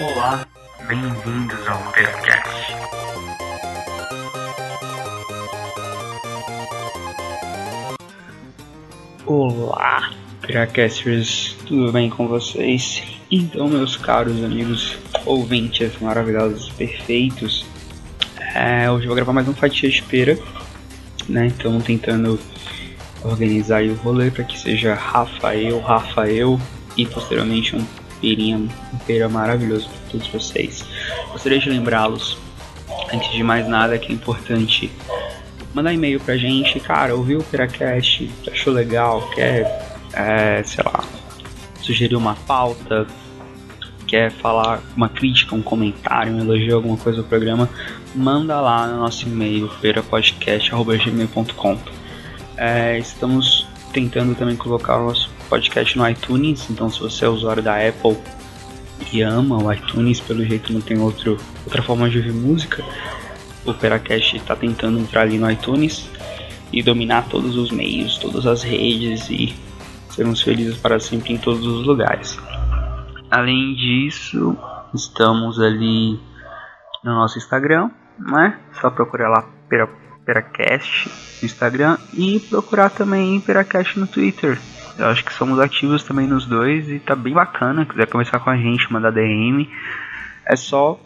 Olá, bem-vindos ao Percast. Olá, Peracasters, tudo bem com vocês? Então, meus caros amigos ouvintes maravilhosos, perfeitos, é, hoje eu vou gravar mais um Fatia de Pera, né? Então, tentando organizar o rolê para que seja Rafael, Rafael e posteriormente um Perinha, um pera maravilhoso todos vocês. Gostaria de lembrá-los, antes de mais nada, que é importante mandar e-mail pra gente. Cara, ouviu o Peracast, achou legal, quer, é, sei lá, sugerir uma pauta, quer falar uma crítica, um comentário, um elogio, alguma coisa do programa, manda lá no nosso e-mail, perapodcast.gmail.com. É, estamos tentando também colocar o nosso podcast no iTunes, então se você é usuário da Apple e ama o iTunes, pelo jeito não tem outro, outra forma de ouvir música, o Peracast está tentando entrar ali no iTunes e dominar todos os meios, todas as redes e sermos felizes para sempre em todos os lugares. Além disso, estamos ali no nosso Instagram, né? Só procurar lá Pera, Peracast no Instagram e procurar também Peracast no Twitter. Eu acho que somos ativos também nos dois e tá bem bacana. Quiser conversar com a gente, mandar DM, é só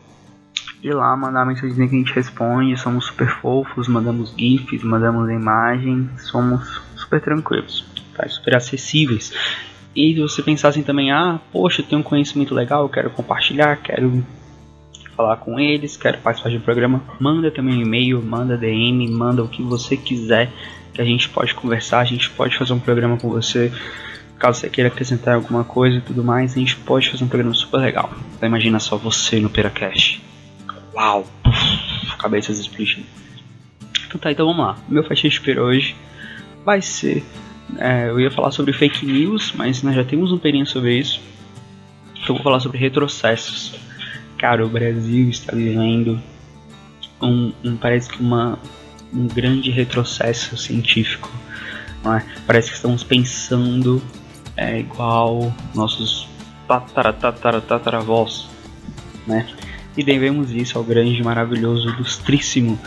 ir lá, mandar mensagem que a gente responde. Somos super fofos, mandamos GIFs, mandamos imagens, somos super tranquilos, tá? super acessíveis. E se você pensar assim também, ah, poxa, eu tenho um conhecimento legal, quero compartilhar, quero falar com eles, quero participar do programa, manda também um e-mail, manda DM, manda o que você quiser a gente pode conversar, a gente pode fazer um programa com você. Caso você queira acrescentar alguma coisa e tudo mais, a gente pode fazer um programa super legal. Então imagina só você no Peracast. Uau! Uf, cabeças explodindo. Então tá, então vamos lá. Meu faixa de hoje vai ser. É, eu ia falar sobre fake news, mas nós já temos um perinho sobre isso. Então vou falar sobre retrocessos. Cara, o Brasil está vivendo um, um parece que uma um grande retrocesso científico. É? Parece que estamos pensando é, igual nossos tataravós, né? E devemos isso ao grande, maravilhoso, ilustríssimo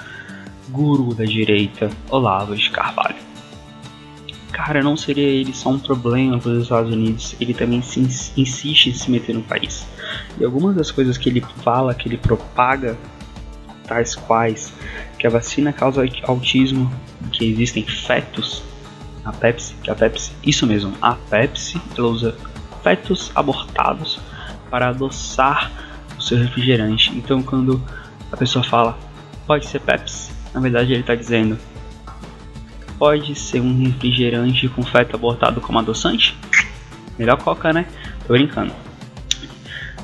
guru da direita, Olavo de Carvalho. Cara, não seria ele só um problema para os Estados Unidos, ele também se insiste em se meter no país. E algumas das coisas que ele fala, que ele propaga, tais quais que a vacina causa autismo, que existem fetos, a Pepsi, que a Pepsi, isso mesmo, a Pepsi, ela usa fetos abortados para adoçar o seu refrigerante. Então quando a pessoa fala, pode ser Pepsi, na verdade ele está dizendo, pode ser um refrigerante com feto abortado como adoçante? Melhor coca, né? Tô brincando.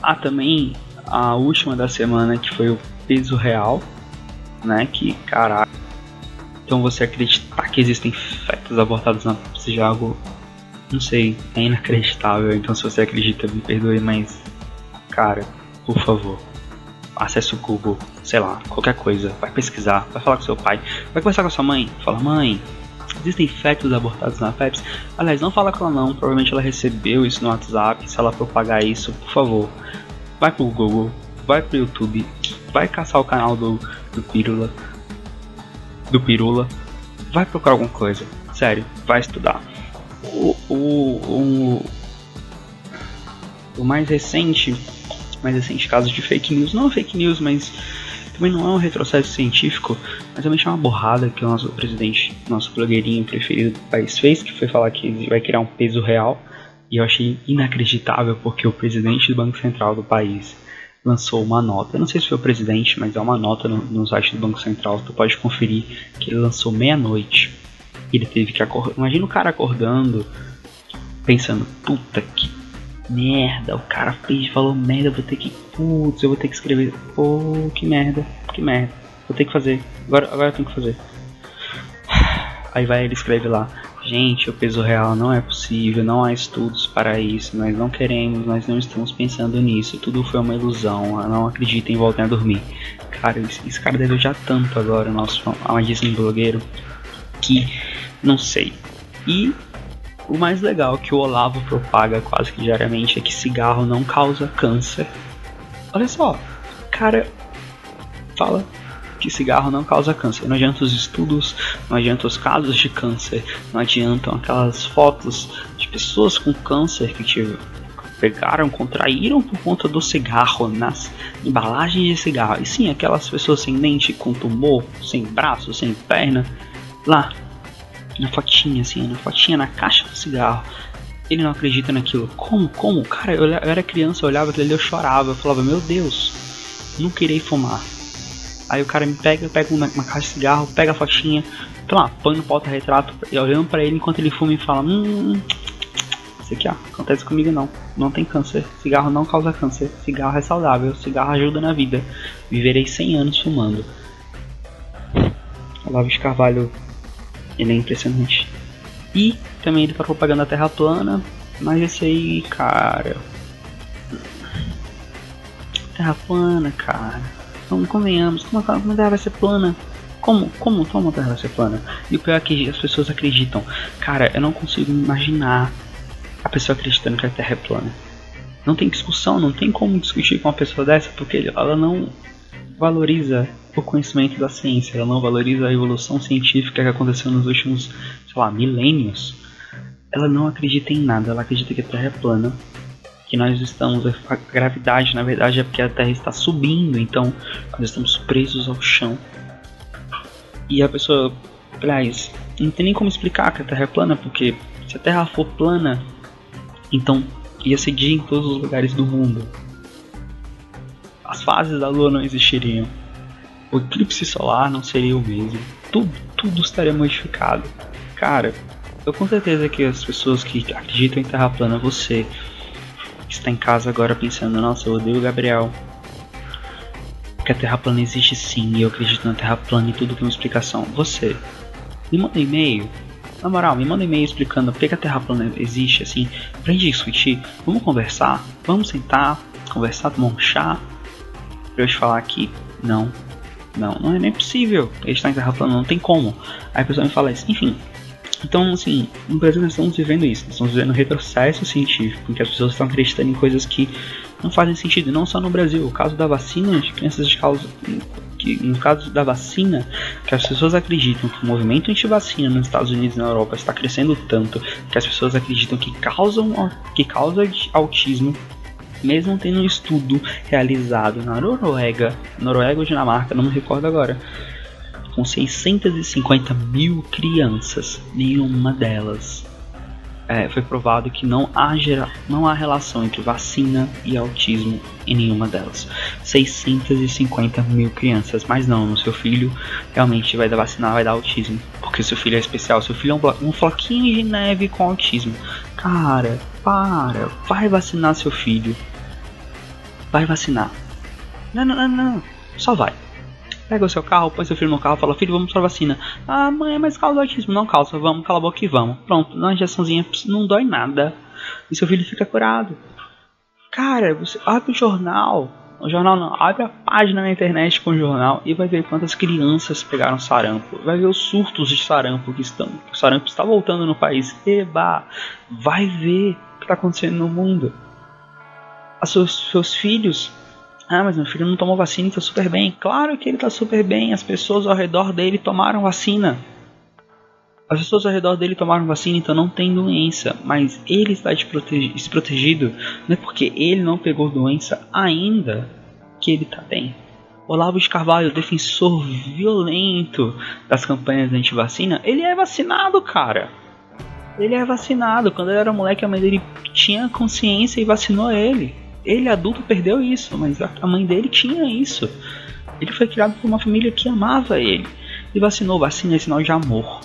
Há também a última da semana que foi o peso real, né? Que caralho. Então você acreditar que existem fetos abortados na seja algo, não sei, é inacreditável. Então se você acredita, me perdoe, mas cara, por favor, acesse o Google, sei lá, qualquer coisa, vai pesquisar, vai falar com seu pai, vai conversar com sua mãe, fala mãe, existem fetos abortados na Pepsi. Aliás, não fala com ela não, provavelmente ela recebeu isso no WhatsApp. Se ela propagar isso, por favor, vai pro Google, vai pro YouTube, vai caçar o canal do, do Pirula, do Pirula, vai procurar alguma coisa, sério, vai estudar. O, o, o, o mais recente, mais recente caso de fake news, não é fake news, mas também não é um retrocesso científico, mas também é uma borrada que o nosso presidente, nosso blogueirinho preferido do país fez, que foi falar que vai criar um peso real. E eu achei inacreditável porque o presidente do Banco Central do país lançou uma nota. Eu não sei se foi o presidente, mas é uma nota no, no site do Banco Central. Tu pode conferir que ele lançou meia-noite. Ele teve que acordar. Imagina o cara acordando, pensando: puta que merda. O cara fez, falou merda. Vou ter que. Putz, eu vou ter que escrever. Pô, que merda, que merda. Vou ter que fazer. Agora, agora eu tenho que fazer. Aí vai ele escreve lá: Gente, o peso real não é possível, não há estudos para isso, nós não queremos, nós não estamos pensando nisso, tudo foi uma ilusão, não acreditem, voltem a dormir. Cara, esse, esse cara deve odiar tanto agora o nosso amadíssimo blogueiro que não sei. E o mais legal que o Olavo propaga quase que diariamente é que cigarro não causa câncer. Olha só, cara fala que cigarro não causa câncer. Não adianta os estudos, não adianta os casos de câncer, não adiantam aquelas fotos de pessoas com câncer que tiveram pegaram, contraíram por conta do cigarro nas embalagens de cigarro. E sim, aquelas pessoas sem dente, com tumor, sem braço, sem perna, lá na fotinha, assim, na fotinha na caixa do cigarro. Ele não acredita naquilo. Como? Como? Cara, eu, eu era criança, eu olhava aquilo ali, eu chorava. Eu falava, meu Deus, não queria fumar. Aí o cara me pega, pega uma, uma caixa de cigarro, pega a fotinha, então lá, põe no porta-retrato, olhando para ele enquanto ele fuma e fala: Hum, isso aqui ó, acontece comigo não. Não tem câncer. Cigarro não causa câncer. Cigarro é saudável. Cigarro ajuda na vida. Viverei 100 anos fumando. Olavo de Carvalho, ele é impressionante. E também ele tá propagando a Terra plana, mas esse aí, cara. Terra plana, cara então convenhamos, como, como a Terra vai ser plana? Como, como, como a Terra vai ser plana? E o pior é que as pessoas acreditam. Cara, eu não consigo imaginar a pessoa acreditando que a Terra é plana. Não tem discussão, não tem como discutir com uma pessoa dessa, porque ela não valoriza o conhecimento da ciência, ela não valoriza a evolução científica que aconteceu nos últimos, sei lá, milênios. Ela não acredita em nada, ela acredita que a Terra é plana que nós estamos, a gravidade na verdade é porque a Terra está subindo, então nós estamos presos ao chão. E a pessoa, aliás, não tem nem como explicar que a Terra é plana, porque se a Terra for plana, então ia ser dia em todos os lugares do mundo. As fases da Lua não existiriam. O eclipse solar não seria o mesmo. Tudo, tudo estaria modificado. Cara, eu com certeza que as pessoas que acreditam em Terra plana, você está em casa agora pensando, nossa, eu odeio o Gabriel. Porque a Terra plana existe sim, e eu acredito na Terra plana e tudo é uma explicação. Você, me manda um e-mail. Na moral, me manda um e-mail explicando por que a Terra plana existe, assim, pra gente discutir. Vamos conversar, vamos sentar, conversar, tomar um chá. Pra eu te falar aqui, não, não, não é nem possível. Ele está em Terra plana, não tem como. Aí a pessoa me fala isso, enfim, então, assim, no Brasil nós estamos vivendo isso, nós estamos vivendo um retrocesso científico, em que as pessoas estão acreditando em coisas que não fazem sentido, não só no Brasil. O caso da vacina de crianças de causa. Que, no caso da vacina, que as pessoas acreditam que o movimento anti-vacina nos Estados Unidos e na Europa está crescendo tanto que as pessoas acreditam que causam que causa autismo mesmo tendo um estudo realizado na Noruega, Noruega ou Dinamarca, não me recordo agora, com 650 mil crianças, nenhuma delas é, foi provado que não há, gera, não há relação entre vacina e autismo em nenhuma delas. 650 mil crianças, mas não, no seu filho realmente vai dar vacinar, vai dar autismo, porque seu filho é especial, seu filho é um, um floquinho de neve com autismo. Cara, para, vai vacinar seu filho, vai vacinar. Não, não, não, não, só vai. Pega o seu carro, põe seu filho no carro, fala, filho, vamos pra vacina. Ah, mãe, mas causa autismo. Não causa, vamos, cala a boca e vamos. Pronto, na injeçãozinha não dói nada. E seu filho fica curado. Cara, você abre o jornal. O jornal não, abre a página na internet com o jornal e vai ver quantas crianças pegaram sarampo. Vai ver os surtos de sarampo que estão. O sarampo está voltando no país. Eba! Vai ver o que está acontecendo no mundo. Seus, seus filhos ah, mas meu filho não tomou vacina e tá super bem. Claro que ele tá super bem. As pessoas ao redor dele tomaram vacina. As pessoas ao redor dele tomaram vacina, então não tem doença. Mas ele está desprotegido. Não é porque ele não pegou doença ainda que ele tá bem. Olavo de Carvalho, defensor violento das campanhas anti-vacina, ele é vacinado, cara. Ele é vacinado. Quando ele era moleque, a mãe dele tinha consciência e vacinou ele ele adulto perdeu isso, mas a mãe dele tinha isso. Ele foi criado por uma família que amava ele. E vacinou, vacina é sinal de amor.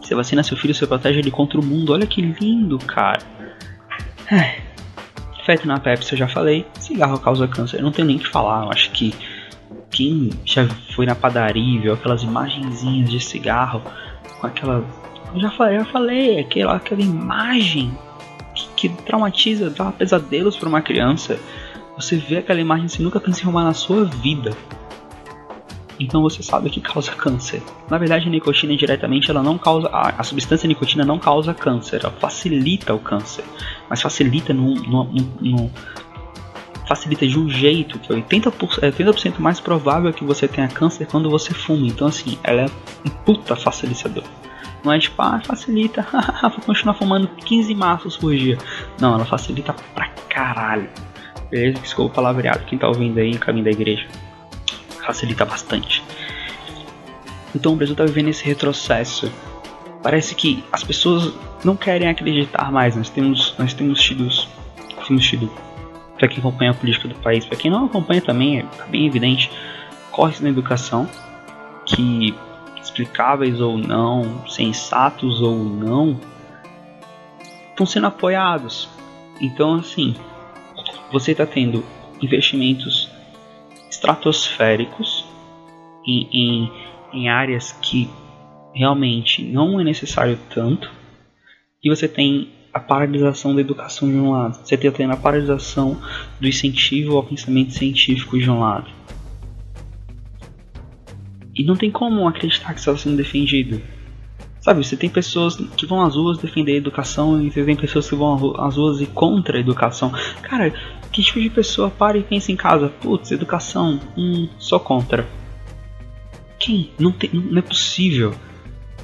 Você vacina seu filho, você protege ele contra o mundo. Olha que lindo, cara. É. Feto na Pepsi, eu já falei. Cigarro causa câncer, eu não tenho nem que falar. Eu acho que quem já foi na padaria e viu aquelas imagenzinhas de cigarro com aquela. Eu já falei, já falei, aquela, aquela imagem que traumatiza, dá pesadelos para uma criança. Você vê aquela imagem você nunca pensa em arrumar na sua vida. Então você sabe que causa câncer. Na verdade, a nicotina diretamente ela não causa. A, a substância nicotina não causa câncer, ela facilita o câncer. Mas facilita no, no, facilita de um jeito que é 80%, é 80 mais provável que você tenha câncer quando você fuma. Então, assim, ela é um puta facilitador. Não é tipo, ah, facilita, vou continuar fumando 15 maços por dia. Não, ela facilita pra caralho. Beleza? Desculpa o palavreado, quem tá ouvindo aí em caminho da igreja. Facilita bastante. Então o Brasil tá vivendo esse retrocesso. Parece que as pessoas não querem acreditar mais. Nós temos, nós temos tido, temos tido para quem acompanha a política do país, para quem não acompanha também, é bem evidente, corres na educação que explicáveis ou não, sensatos ou não, estão sendo apoiados. Então, assim, você está tendo investimentos estratosféricos em, em, em áreas que realmente não é necessário tanto, e você tem a paralisação da educação de um lado, você está tendo a paralisação do incentivo ao pensamento científico de um lado. E não tem como acreditar que está sendo defendido. Sabe, você tem pessoas que vão às ruas defender a educação e você tem pessoas que vão às ruas e contra a educação. Cara, que tipo de pessoa para e pensa em casa? Putz, educação, hum, só contra. Quem? Não, tem, não é possível.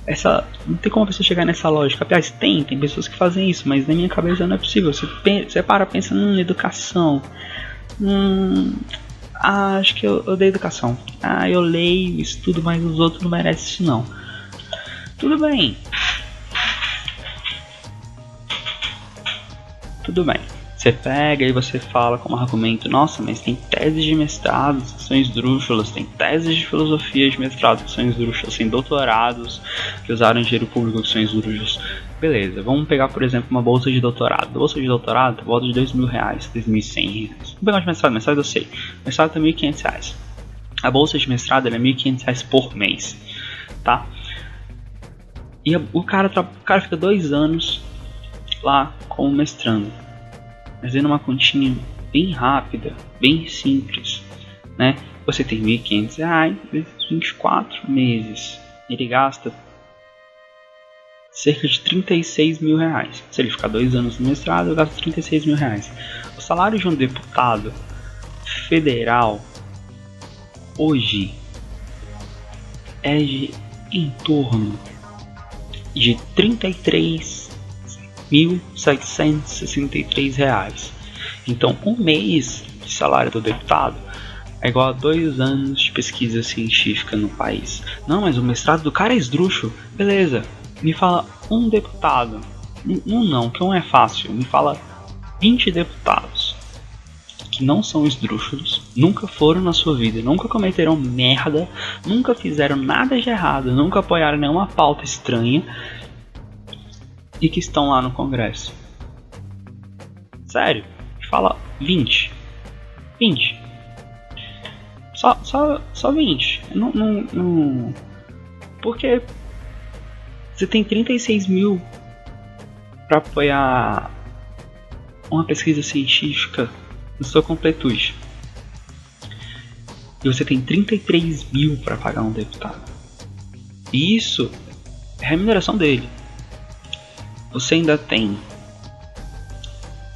Essa, não tem como você chegar nessa lógica. Aliás, tem, tem pessoas que fazem isso, mas na minha cabeça não é possível. Você, pensa, você para, pensa, hum, educação. Hum, ah, acho que eu, eu dei educação. Ah, eu leio, estudo, mas os outros não merecem isso não. Tudo bem. Tudo bem. Você pega e você fala como argumento, nossa, mas tem teses de mestrado que são esdrúxulas, tem teses de filosofia de mestrado que são esdrúxulas, tem doutorados que usaram dinheiro público que são esdrúxulos. Beleza, vamos pegar, por exemplo, uma bolsa de doutorado. Bolsa de doutorado, volta de dois mil reais, dois mil e cem reais. Vamos pegar de mestrado, mestrado eu sei. Mestrado tá mil e quinhentos reais. A bolsa de mestrado é mil e quinhentos reais por mês, tá? E o, cara, o cara fica dois anos lá como mestrando fazendo uma continha bem rápida, bem simples, né? Você tem 1.500 reais vezes 24 meses. Ele gasta cerca de 36 mil reais. Se ele ficar dois anos no mestrado, ele gasta 36 mil reais. O salário de um deputado federal hoje é de em torno de 33 R$ reais. Então, um mês de salário do deputado é igual a dois anos de pesquisa científica no país. Não, mas o mestrado do cara é esdrúxulo. Beleza, me fala um deputado. Um não, que não é fácil. Me fala 20 deputados que não são esdrúxulos, nunca foram na sua vida, nunca cometeram merda, nunca fizeram nada de errado, nunca apoiaram nenhuma pauta estranha e que estão lá no Congresso. Sério, fala 20. 20. Só, só, só 20. Não, não, não. Porque você tem 36 mil para apoiar uma pesquisa científica na sua completude. E você tem 33 mil para pagar um deputado. E isso é a remuneração dele você ainda tem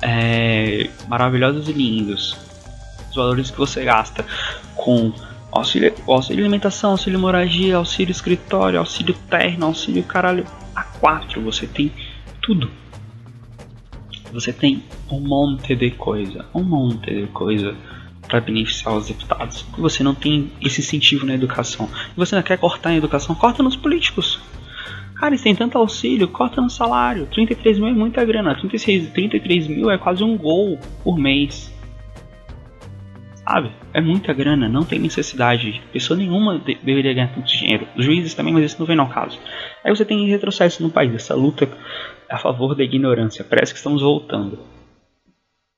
é, maravilhosos e lindos os valores que você gasta com auxílio, auxílio alimentação, auxílio moradia, auxílio escritório, auxílio terno, auxílio caralho A4, você tem tudo. Você tem um monte de coisa, um monte de coisa para beneficiar os deputados. Você não tem esse incentivo na educação. Você não quer cortar a educação, corta nos políticos. Cara, eles têm tanto auxílio, corta no salário. 33 mil é muita grana. 36, 33 mil é quase um gol por mês. Sabe? É muita grana, não tem necessidade. Pessoa nenhuma de deveria ganhar tanto dinheiro. Os juízes também, mas isso não vem ao caso. Aí você tem retrocesso no país, essa luta a favor da ignorância. Parece que estamos voltando.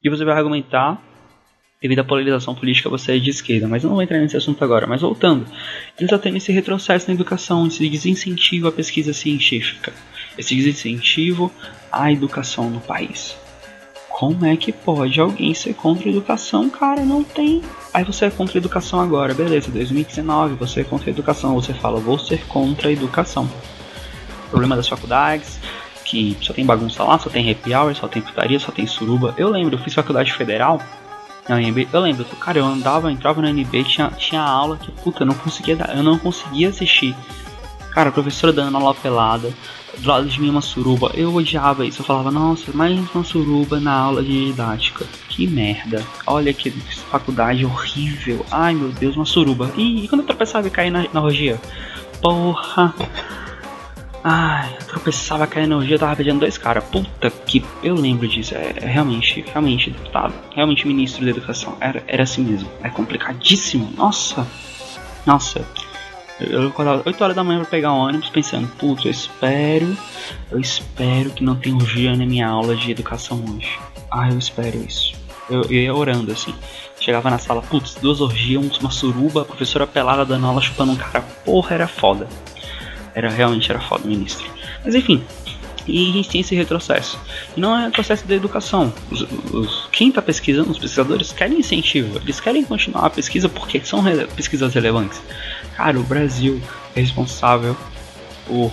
E você vai argumentar devido à polarização política, você é de esquerda. Mas não vou entrar nesse assunto agora. Mas voltando, ele está tendo esse retrocesso na educação, esse desincentivo à pesquisa científica, esse desincentivo à educação no país. Como é que pode alguém ser contra a educação? Cara, não tem. Aí você é contra a educação agora, beleza, 2019, você é contra a educação, você fala, vou ser contra a educação. Problema das faculdades, que só tem bagunça lá, só tem happy hour, só tem putaria, só tem suruba. Eu lembro, eu fiz faculdade federal, eu lembro, cara, eu andava, entrava na NB, tinha, tinha aula que, puta, eu não conseguia eu não conseguia assistir. Cara, professora dando aula pelada, do lado de mim uma suruba, eu odiava isso, eu falava, nossa, mais uma suruba na aula de didática. Que merda. Olha que faculdade horrível. Ai meu Deus, uma suruba. E, e quando eu tropeçava e caía na, na rogia? Porra. Ai, eu tropeçava, caía na rogia, tava pedindo dois caras. Puta que. Eu lembro disso. É, é, realmente, realmente, deputado. Realmente ministro da educação. Era, era assim mesmo. É complicadíssimo. Nossa. Nossa. Eu acordava 8 horas da manhã pra pegar um ônibus pensando, putz, eu espero, eu espero que não tenha urgia na minha aula de educação hoje. Ah, eu espero isso. Eu, eu ia orando assim. Chegava na sala, putz, duas orgias, uma suruba, a professora pelada dando aula chupando um cara. Porra, era foda. Era realmente era foda, ministro. Mas enfim, e a gente tem esse retrocesso. Não é retrocesso da educação. Os, os, quem está pesquisando, os pesquisadores, querem incentivo, eles querem continuar a pesquisa porque são re pesquisas relevantes. Cara, o Brasil é responsável por.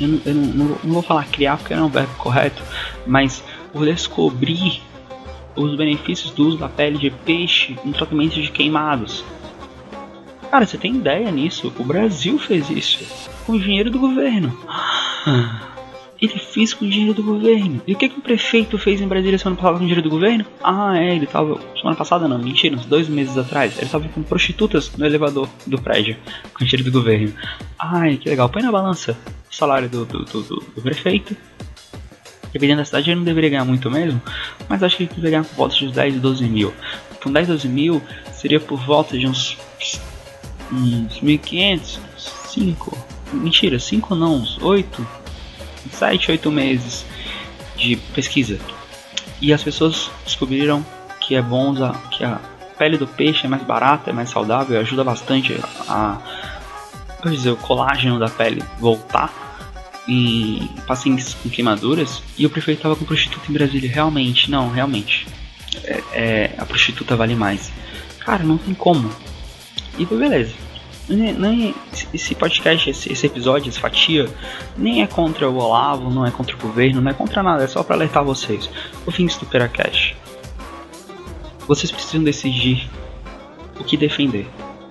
Eu, não, eu não, não, não vou falar criar porque não é um verbo correto, mas por descobrir os benefícios do uso da pele de peixe em tratamento de queimados. Cara, você tem ideia nisso? O Brasil fez isso com o dinheiro do governo. Ele fez com o dinheiro do governo. E o que, que o prefeito fez em Brasília semana passada com o dinheiro do governo? Ah, é, ele tava. Semana passada não, mentira, uns dois meses atrás. Ele tava com prostitutas no elevador do prédio com o dinheiro do governo. Ai, que legal. Põe na balança o salário do, do, do, do prefeito. Dependendo da cidade, ele não deveria ganhar muito mesmo, mas acho que ele deveria ganhar por volta de uns 10, 12 mil. Com 10, 12 mil, seria por volta de uns. uns 1.500, 5. Mentira, 5 não, uns 8 7, 8 meses de pesquisa. E as pessoas descobriram que é bom usar, que a pele do peixe é mais barata, é mais saudável, ajuda bastante a, a dizer, o colágeno da pele voltar em pacientes com queimaduras. E o prefeito estava com prostituta em Brasília. Realmente, não, realmente. É, é, a prostituta vale mais. Cara, não tem como. E beleza nem, nem esse podcast, esse, esse, episódio, essa fatia, nem é contra o Olavo, não é contra o governo, não é contra nada, é só para alertar vocês. O fim do Peracast. Vocês precisam decidir o que defender,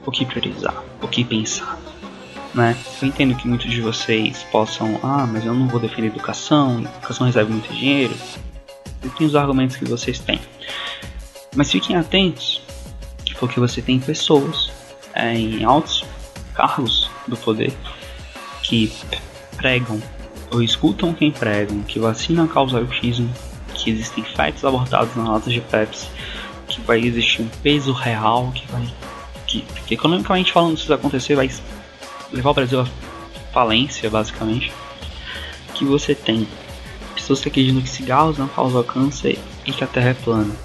o que priorizar, o que pensar. Né? Eu entendo que muitos de vocês possam, ah, mas eu não vou defender educação, educação recebe muito dinheiro. Eu tenho os argumentos que vocês têm. Mas fiquem atentos, porque você tem pessoas em altos cargos do poder que pregam ou escutam quem pregam que vacina causa autismo, que existem fetos abortados na lata de Pepsi, que vai existir um peso real, que vai. que, que economicamente falando, se isso acontecer, vai levar o Brasil à falência, basicamente. Que você tem pessoas que acreditam que cigarros não causam câncer e que a Terra é plana.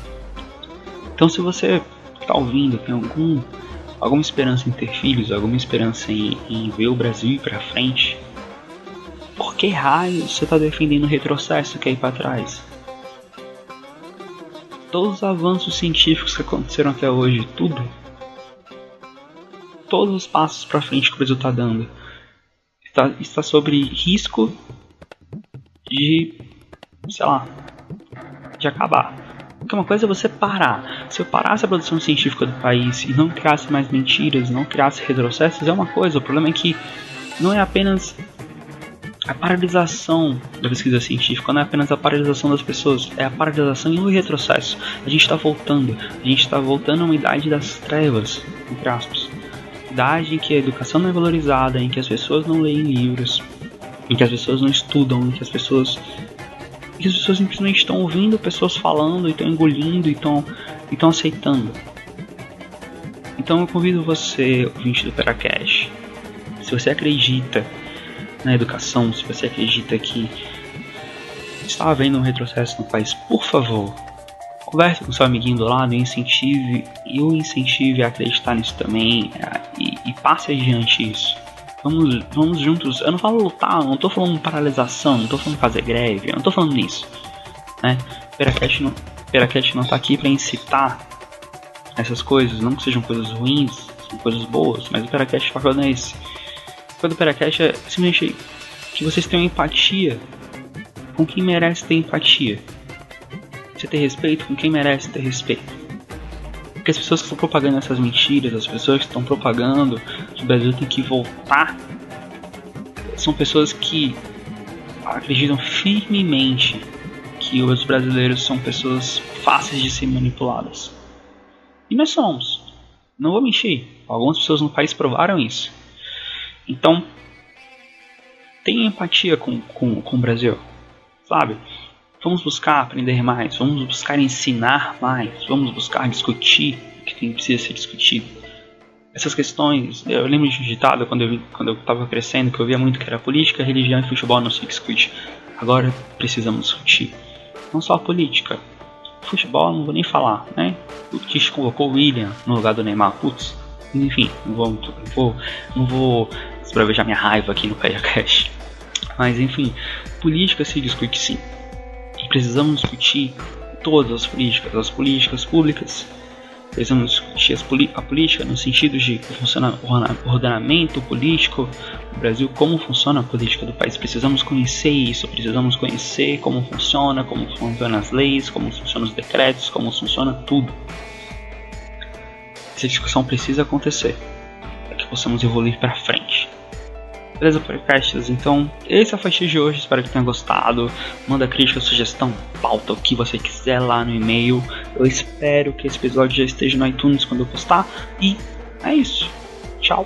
Então, se você está ouvindo, tem algum alguma esperança em ter filhos, alguma esperança em, em ver o Brasil ir para frente, por que raio você está defendendo retrocesso que é ir para trás? Todos os avanços científicos que aconteceram até hoje, tudo, todos os passos para frente que o Brasil está dando, está, está sobre risco de, sei lá, de acabar. Porque uma coisa é você parar. Se eu parasse a produção científica do país e não criasse mais mentiras, não criasse retrocessos, é uma coisa. O problema é que não é apenas a paralisação da pesquisa científica, não é apenas a paralisação das pessoas, é a paralisação e o retrocesso. A gente está voltando, a gente está voltando a uma idade das trevas, entre aspas. Idade em que a educação não é valorizada, em que as pessoas não leem livros, em que as pessoas não estudam, em que as pessoas que as pessoas simplesmente estão ouvindo pessoas falando estão engolindo e estão, estão aceitando. Então eu convido você, ouvinte do Peracast, se você acredita na educação, se você acredita que está havendo um retrocesso no país, por favor, converse com seu amiguinho do lado e incentive, o incentive a acreditar nisso também e, e passe adiante isso. Vamos, vamos juntos. Eu não falo lutar, não tô falando paralisação, não tô falando fazer greve, eu não tô falando nisso. Né? Peracat não, não tá aqui para incitar essas coisas, não que sejam coisas ruins, são coisas boas, mas o Peracat o papel não é esse. O papel do Peracat é simplesmente que vocês tenham empatia com quem merece ter empatia. Você ter respeito com quem merece ter respeito. Porque as pessoas que estão propagando essas mentiras, as pessoas que estão propagando que o Brasil tem que voltar, são pessoas que acreditam firmemente que os brasileiros são pessoas fáceis de ser manipuladas. E nós somos. Não vou mentir. Algumas pessoas no país provaram isso. Então, tenha empatia com, com, com o Brasil. Sabe? Vamos buscar aprender mais, vamos buscar ensinar mais, vamos buscar discutir o que tem, precisa ser discutido. Essas questões, eu lembro de um ditado quando eu quando eu estava crescendo que eu via muito que era política, religião e futebol não se discute. Agora precisamos discutir não só a política. Futebol não vou nem falar, né? O Tish colocou o William no lugar do Neymar, putz. Enfim, não vou, não vou, não vou esbravejar minha raiva aqui no Cash. Mas enfim, política se discute sim precisamos discutir todas as políticas, as políticas públicas, precisamos discutir a política no sentido de como funciona o ordenamento político no Brasil, como funciona a política do país. Precisamos conhecer isso, precisamos conhecer como funciona, como funcionam as leis, como funcionam os decretos, como funciona tudo. Essa discussão precisa acontecer para que possamos evoluir para frente. Beleza, podcasts? Então, esse é a faixinha de hoje. Espero que tenha gostado. Manda crítica, sugestão, pauta, o que você quiser lá no e-mail. Eu espero que esse episódio já esteja no iTunes quando eu postar. E é isso. Tchau.